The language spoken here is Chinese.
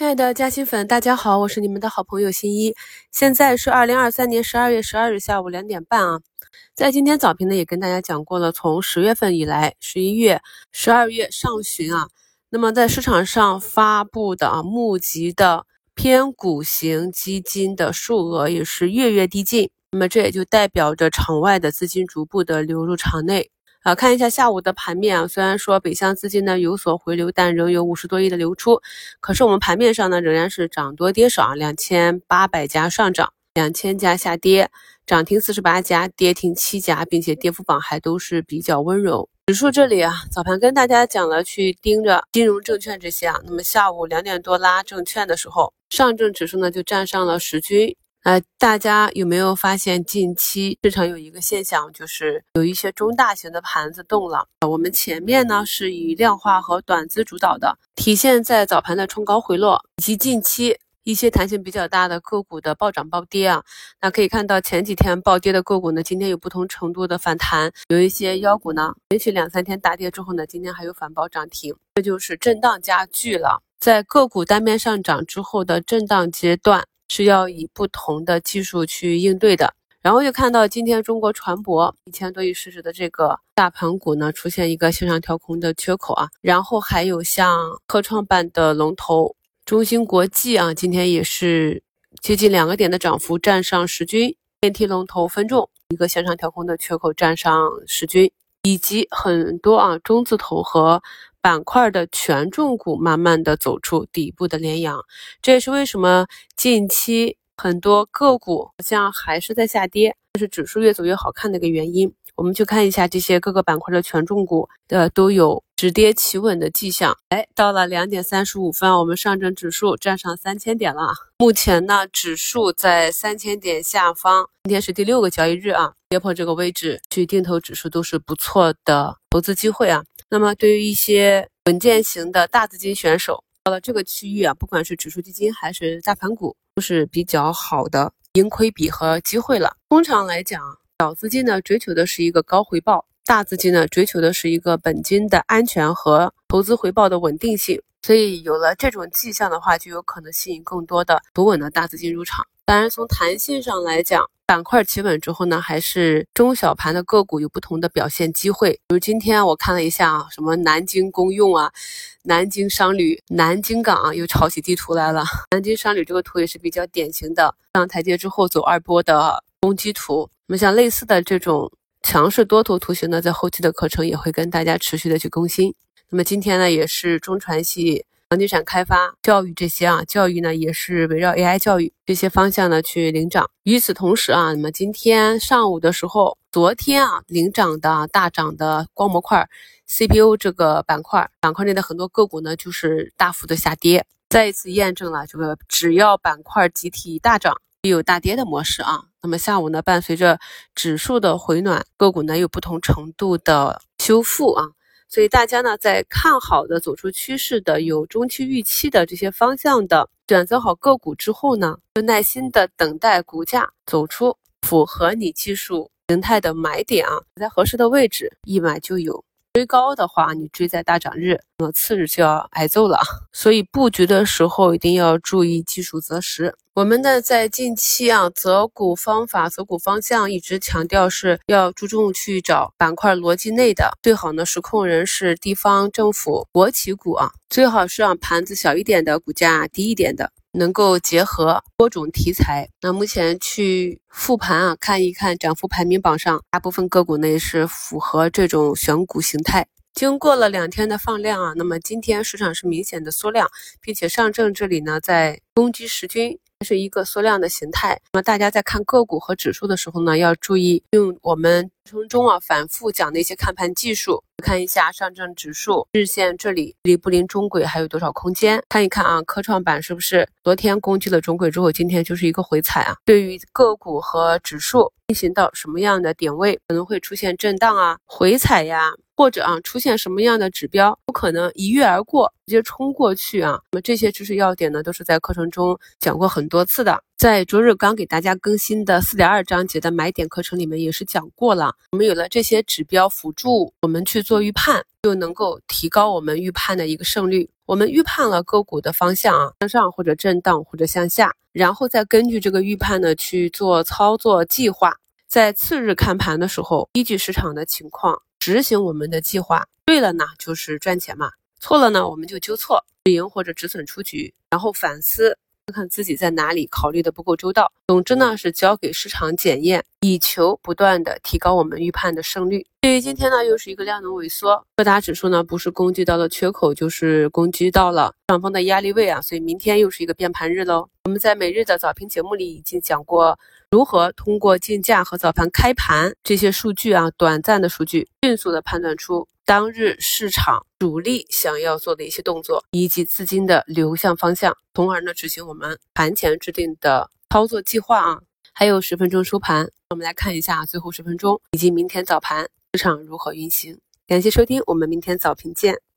亲爱的嘉兴粉，大家好，我是你们的好朋友新一。现在是二零二三年十二月十二日下午两点半啊。在今天早评呢，也跟大家讲过了，从十月份以来，十一月、十二月上旬啊，那么在市场上发布的啊募集的偏股型基金的数额也是月月递进，那么这也就代表着场外的资金逐步的流入场内。啊，看一下下午的盘面啊，虽然说北向资金呢有所回流，但仍有五十多亿的流出。可是我们盘面上呢仍然是涨多跌少啊，两千八百家上涨，两千家下跌，涨停四十八家，跌停七家，并且跌幅榜还都是比较温柔。指数这里啊，早盘跟大家讲了去盯着金融证券这些啊，那么下午两点多拉证券的时候，上证指数呢就站上了十均。呃，大家有没有发现近期市场有一个现象，就是有一些中大型的盘子动了。我们前面呢是以量化和短资主导的，体现在早盘的冲高回落，以及近期一些弹性比较大的个股的暴涨暴跌啊。那可以看到前几天暴跌的个股呢，今天有不同程度的反弹，有一些妖股呢，连续两三天大跌之后呢，今天还有反包涨停，这就是震荡加剧了。在个股单边上涨之后的震荡阶段。是要以不同的技术去应对的，然后又看到今天中国船舶一千多亿市值的这个大盘股呢，出现一个向上调空的缺口啊，然后还有像科创板的龙头中芯国际啊，今天也是接近两个点的涨幅，站上十均，电梯龙头分众一个向上调空的缺口，站上十均，以及很多啊中字头和。板块的权重股慢慢的走出底部的连阳，这也是为什么近期很多个股好像还是在下跌，但是指数越走越好看的一个原因。我们去看一下这些各个板块的权重股的都有止跌企稳的迹象。哎，到了两点三十五分，我们上证指数站上三千点了。目前呢，指数在三千点下方，今天是第六个交易日啊，跌破这个位置去定投指数都是不错的投资机会啊。那么，对于一些稳健型的大资金选手，到了这个区域啊，不管是指数基金还是大盘股，都是比较好的盈亏比和机会了。通常来讲，小资金呢追求的是一个高回报，大资金呢追求的是一个本金的安全和投资回报的稳定性。所以，有了这种迹象的话，就有可能吸引更多的不稳的大资金入场。当然，从弹性上来讲，板块企稳之后呢，还是中小盘的个股有不同的表现机会。比如今天我看了一下啊，什么南京公用啊、南京商旅、南京港啊，又炒起地图来了。南京商旅这个图也是比较典型的上台阶之后走二波的攻击图。那么像类似的这种强势多头图形呢，在后期的课程也会跟大家持续的去更新。那么今天呢，也是中传系。房地产开发、教育这些啊，教育呢也是围绕 AI 教育这些方向呢去领涨。与此同时啊，那么今天上午的时候，昨天啊领涨的大涨的光模块、CPU 这个板块，板块内的很多个股呢就是大幅的下跌，再一次验证了这个只要板块集体大涨，必有大跌的模式啊。那么下午呢，伴随着指数的回暖，个股呢有不同程度的修复啊。所以大家呢，在看好的、走出趋势的、有中期预期的这些方向的选择好个股之后呢，就耐心的等待股价走出符合你技术形态的买点啊，在合适的位置一买就有。追高的话，你追在大涨日，那么次日就要挨揍了。所以布局的时候一定要注意技术择时。我们呢，在近期啊，择股方法、择股方向一直强调是要注重去找板块逻辑内的，最好呢是控人是地方政府、国企股啊，最好是让盘子小一点的，股价低一点的。能够结合多种题材，那目前去复盘啊，看一看涨幅排名榜上，大部分个股呢也是符合这种选股形态。经过了两天的放量啊，那么今天市场是明显的缩量，并且上证这里呢在攻击十均。是一个缩量的形态。那么大家在看个股和指数的时候呢，要注意用我们程中啊反复讲的一些看盘技术，看一下上证指数日线这里离不离中轨还有多少空间？看一看啊，科创板是不是昨天攻击了中轨之后，今天就是一个回踩啊？对于个股和指数进行到什么样的点位，可能会出现震荡啊、回踩呀？或者啊，出现什么样的指标，不可能一跃而过，直接冲过去啊。那么这些知识要点呢，都是在课程中讲过很多次的。在昨日刚给大家更新的四点二章节的买点课程里面也是讲过了。我们有了这些指标辅助，我们去做预判，就能够提高我们预判的一个胜率。我们预判了个股的方向啊，向上或者震荡或者向下，然后再根据这个预判呢去做操作计划。在次日看盘的时候，依据市场的情况执行我们的计划。对了呢，就是赚钱嘛；错了呢，我们就纠错，止盈或者止损出局，然后反思。看看自己在哪里考虑的不够周到。总之呢，是交给市场检验，以求不断的提高我们预判的胜率。对于今天呢，又是一个量能萎缩，各大指数呢不是攻击到了缺口，就是攻击到了上方的压力位啊，所以明天又是一个变盘日喽。我们在每日的早评节目里已经讲过，如何通过竞价和早盘开盘这些数据啊，短暂的数据，迅速的判断出。当日市场主力想要做的一些动作，以及资金的流向方向，从而呢执行我们盘前制定的操作计划啊。还有十分钟收盘，我们来看一下最后十分钟以及明天早盘市场如何运行。感谢收听，我们明天早评见。